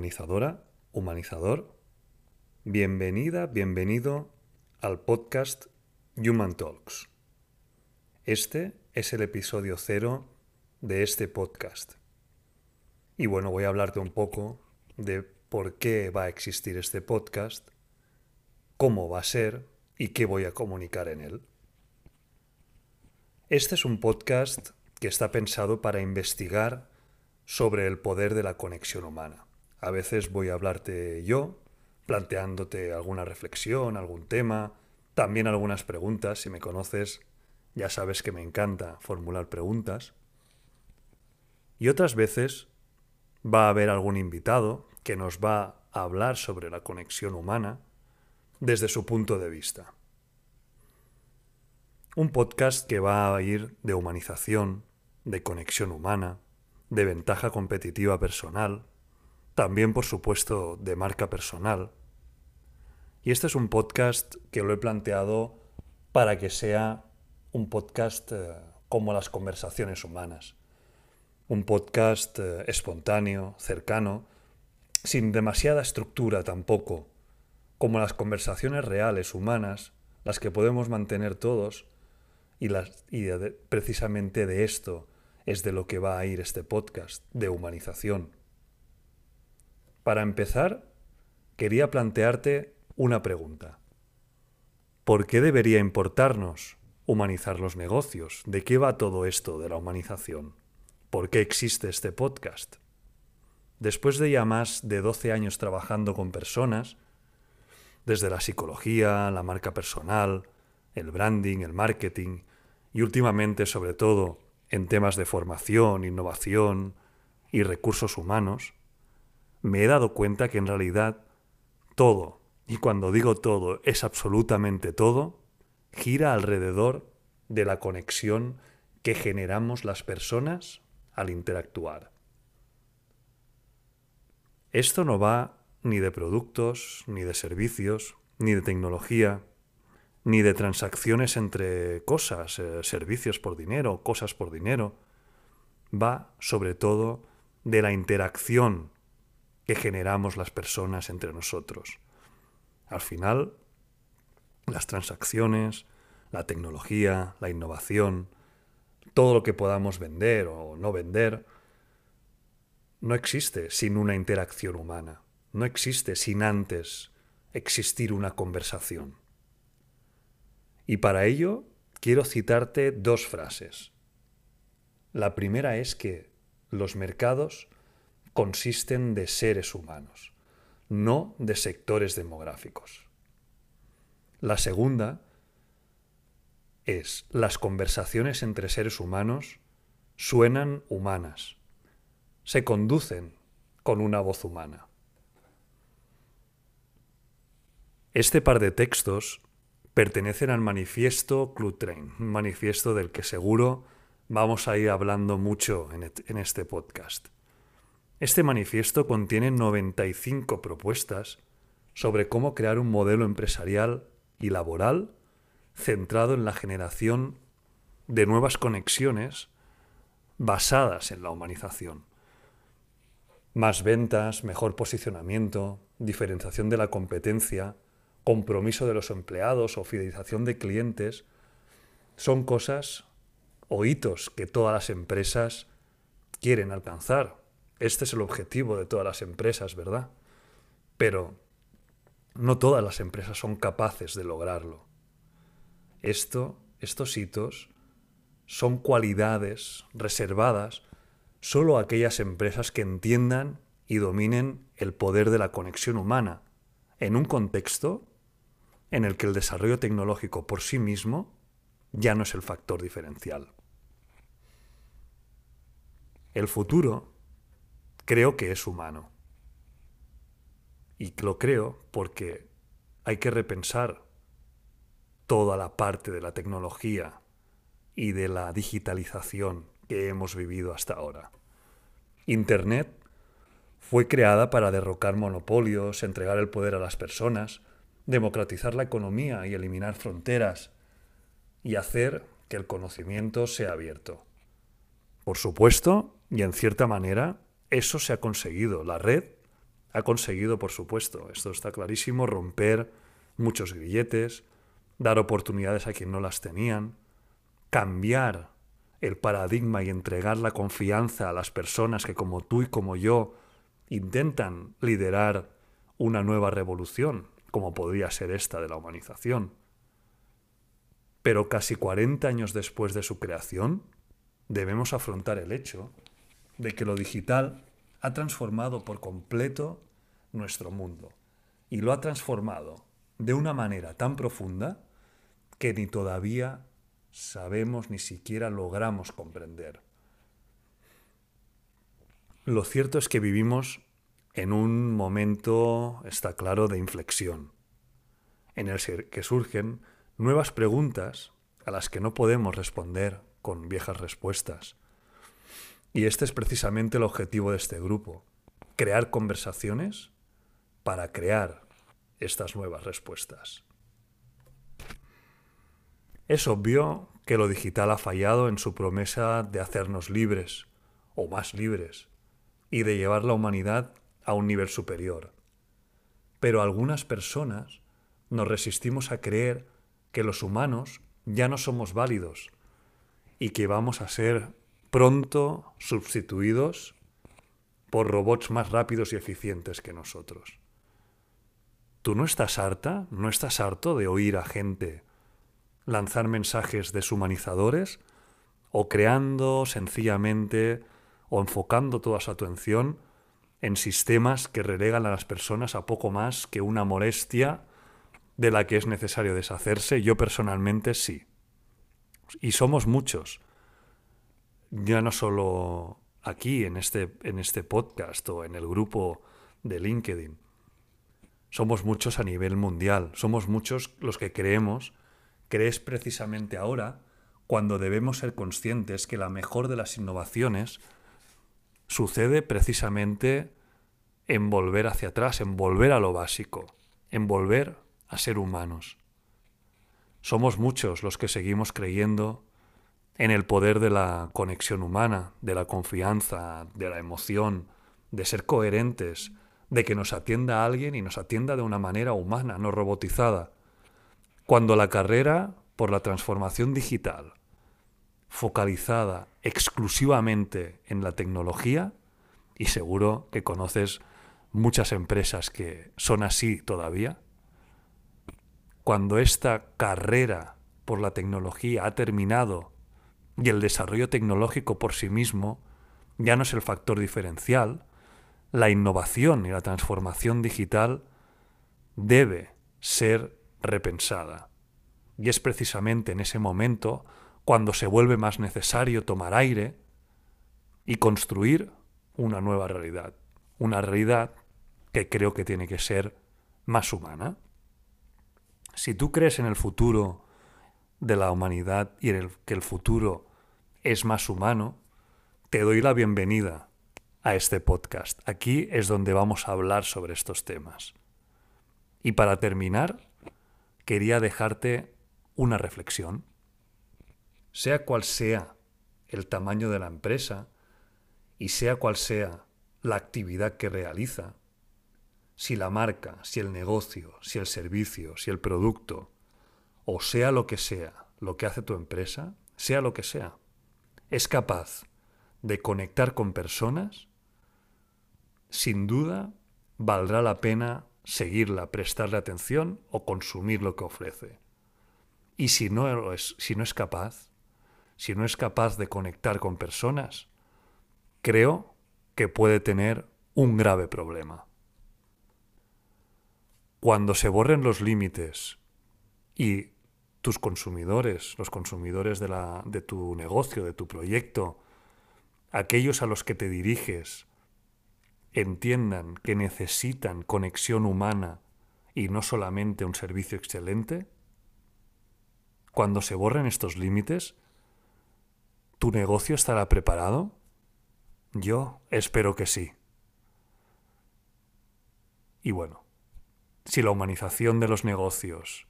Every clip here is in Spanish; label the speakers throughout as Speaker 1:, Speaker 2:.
Speaker 1: Humanizadora, humanizador, bienvenida, bienvenido al podcast Human Talks. Este es el episodio cero de este podcast. Y bueno, voy a hablarte un poco de por qué va a existir este podcast, cómo va a ser y qué voy a comunicar en él. Este es un podcast que está pensado para investigar sobre el poder de la conexión humana. A veces voy a hablarte yo, planteándote alguna reflexión, algún tema, también algunas preguntas. Si me conoces, ya sabes que me encanta formular preguntas. Y otras veces va a haber algún invitado que nos va a hablar sobre la conexión humana desde su punto de vista. Un podcast que va a ir de humanización, de conexión humana, de ventaja competitiva personal, también por supuesto de marca personal. Y este es un podcast que lo he planteado para que sea un podcast eh, como las conversaciones humanas. Un podcast eh, espontáneo, cercano, sin demasiada estructura tampoco, como las conversaciones reales, humanas, las que podemos mantener todos, y, las, y precisamente de esto es de lo que va a ir este podcast, de humanización. Para empezar, quería plantearte una pregunta. ¿Por qué debería importarnos humanizar los negocios? ¿De qué va todo esto de la humanización? ¿Por qué existe este podcast? Después de ya más de 12 años trabajando con personas, desde la psicología, la marca personal, el branding, el marketing y últimamente sobre todo en temas de formación, innovación y recursos humanos, me he dado cuenta que en realidad todo, y cuando digo todo es absolutamente todo, gira alrededor de la conexión que generamos las personas al interactuar. Esto no va ni de productos, ni de servicios, ni de tecnología, ni de transacciones entre cosas, eh, servicios por dinero, cosas por dinero. Va sobre todo de la interacción que generamos las personas entre nosotros. Al final, las transacciones, la tecnología, la innovación, todo lo que podamos vender o no vender, no existe sin una interacción humana, no existe sin antes existir una conversación. Y para ello quiero citarte dos frases. La primera es que los mercados consisten de seres humanos, no de sectores demográficos. La segunda es las conversaciones entre seres humanos suenan humanas, se conducen con una voz humana. Este par de textos pertenecen al manifiesto Clutrain, un manifiesto del que seguro vamos a ir hablando mucho en este podcast. Este manifiesto contiene 95 propuestas sobre cómo crear un modelo empresarial y laboral centrado en la generación de nuevas conexiones basadas en la humanización. Más ventas, mejor posicionamiento, diferenciación de la competencia, compromiso de los empleados o fidelización de clientes, son cosas o hitos que todas las empresas quieren alcanzar. Este es el objetivo de todas las empresas, ¿verdad? Pero no todas las empresas son capaces de lograrlo. Esto, estos hitos, son cualidades reservadas solo a aquellas empresas que entiendan y dominen el poder de la conexión humana en un contexto en el que el desarrollo tecnológico por sí mismo ya no es el factor diferencial. El futuro creo que es humano. Y lo creo porque hay que repensar toda la parte de la tecnología y de la digitalización que hemos vivido hasta ahora. Internet fue creada para derrocar monopolios, entregar el poder a las personas, democratizar la economía y eliminar fronteras y hacer que el conocimiento sea abierto. Por supuesto, y en cierta manera, eso se ha conseguido. La red Ha conseguido, por supuesto, esto está clarísimo, romper muchos grilletes, dar oportunidades a quien no las tenían, cambiar el paradigma y entregar la confianza a las personas que como tú y como yo intentan liderar una nueva revolución, como podría ser esta de la humanización. Pero casi 40 años después de su creación, debemos afrontar el hecho de que lo digital ha transformado por completo nuestro mundo y lo ha transformado de una manera tan profunda que ni todavía sabemos ni siquiera logramos comprender. Lo cierto es que vivimos en un momento, está claro, de inflexión, en el que surgen nuevas preguntas a las que no podemos responder con viejas respuestas. Y este es precisamente el objetivo de este grupo, crear conversaciones para crear estas nuevas respuestas. Es obvio que lo digital ha fallado en su promesa de hacernos libres, o más libres, y de llevar la humanidad a un nivel superior. Pero algunas personas nos resistimos a creer que los humanos ya no somos válidos y que vamos a ser pronto sustituidos por robots más rápidos y eficientes que nosotros. ¿Tú no estás harta, no estás harto de oír a gente lanzar mensajes deshumanizadores o creando sencillamente o enfocando toda su atención en sistemas que relegan a las personas a poco más que una molestia de la que es necesario deshacerse? Yo personalmente sí. Y somos muchos. Ya no solo aquí, en este, en este podcast o en el grupo de LinkedIn. Somos muchos a nivel mundial. Somos muchos los que creemos que es precisamente ahora cuando debemos ser conscientes que la mejor de las innovaciones sucede precisamente en volver hacia atrás, en volver a lo básico, en volver a ser humanos. Somos muchos los que seguimos creyendo en el poder de la conexión humana, de la confianza, de la emoción, de ser coherentes, de que nos atienda alguien y nos atienda de una manera humana, no robotizada. Cuando la carrera por la transformación digital, focalizada exclusivamente en la tecnología, y seguro que conoces muchas empresas que son así todavía, cuando esta carrera por la tecnología ha terminado y el desarrollo tecnológico por sí mismo ya no es el factor diferencial, la innovación y la transformación digital debe ser repensada. Y es precisamente en ese momento cuando se vuelve más necesario tomar aire y construir una nueva realidad. Una realidad que creo que tiene que ser más humana. Si tú crees en el futuro de la humanidad y en el que el futuro es más humano, te doy la bienvenida a este podcast. Aquí es donde vamos a hablar sobre estos temas. Y para terminar, quería dejarte una reflexión. Sea cual sea el tamaño de la empresa y sea cual sea la actividad que realiza, si la marca, si el negocio, si el servicio, si el producto, o sea lo que sea, lo que hace tu empresa, sea lo que sea, es capaz de conectar con personas, sin duda valdrá la pena seguirla, prestarle atención o consumir lo que ofrece. Y si no es, si no es capaz, si no es capaz de conectar con personas, creo que puede tener un grave problema. Cuando se borren los límites y tus consumidores, los consumidores de, de tu negocio, de tu proyecto, aquellos a los que te diriges, entiendan que necesitan conexión humana y no solamente un servicio excelente, cuando se borren estos límites, ¿tu negocio estará preparado? Yo espero que sí. Y bueno, si la humanización de los negocios,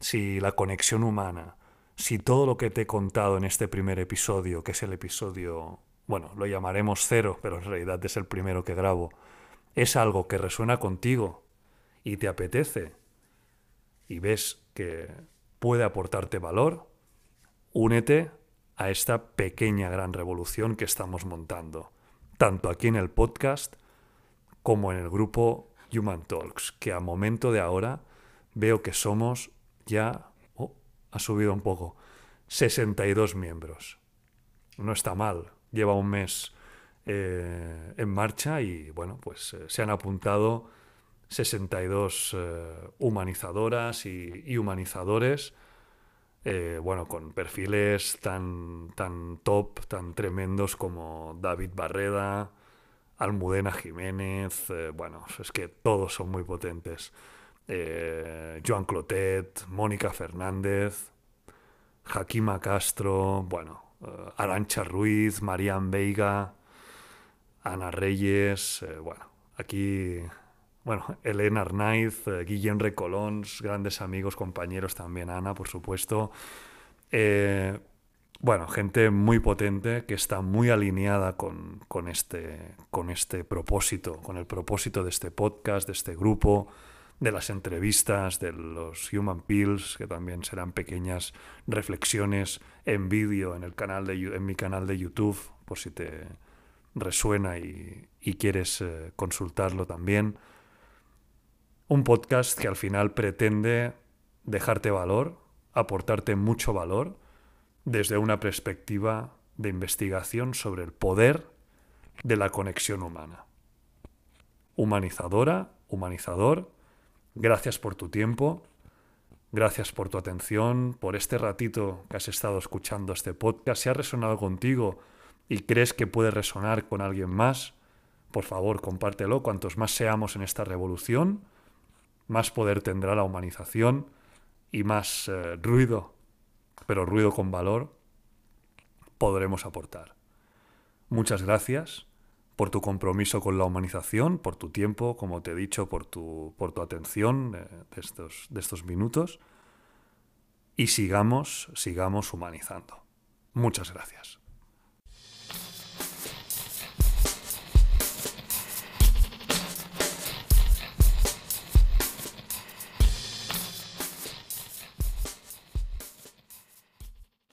Speaker 1: si la conexión humana, si todo lo que te he contado en este primer episodio, que es el episodio, bueno, lo llamaremos cero, pero en realidad es el primero que grabo, es algo que resuena contigo y te apetece y ves que puede aportarte valor, únete a esta pequeña gran revolución que estamos montando, tanto aquí en el podcast como en el grupo Human Talks, que a momento de ahora veo que somos ya, oh, ha subido un poco, 62 miembros. No está mal, lleva un mes eh, en marcha y bueno, pues eh, se han apuntado 62 eh, humanizadoras y, humanizadores, bueno, con perfiles tan, tan top, tan tremendos como David Barreda, Almudena Jiménez, bueno, es que todos son muy potentes. Joan Clotet, Mónica Fernández, Jaquima Castro, bueno, Arancha Ruiz, Marian Veiga, Ana Reyes, eh, bueno, aquí, bueno, Elena Arnaiz, eh, Guillem Recolons, grandes amigos, compañeros también, Ana, por supuesto. Eh, bueno, gente muy potente que está muy alineada con, este, con este propósito, con el propósito de este podcast, de este grupo, de las entrevistas, de los Human Pills, que también serán pequeñas reflexiones en vídeo en, en mi canal de YouTube, por si te, resuena y, quieres eh, consultarlo también. Un podcast que al final pretende dejarte valor, aportarte mucho valor desde una perspectiva de investigación sobre el poder de la conexión humana. Humanizadora, humanizador, gracias por tu tiempo, gracias por tu atención, por este ratito que has estado escuchando este podcast. Si ha resonado contigo, y crees que puede resonar con alguien más, por favor, compártelo. Cuantos más seamos en esta revolución, más poder tendrá la humanización y más eh, ruido, pero ruido con valor, podremos aportar. Muchas gracias por tu compromiso con la humanización, por tu tiempo, como te he dicho, por tu, por tu atención eh, de, estos, de estos minutos. Y sigamos, sigamos humanizando. Muchas gracias.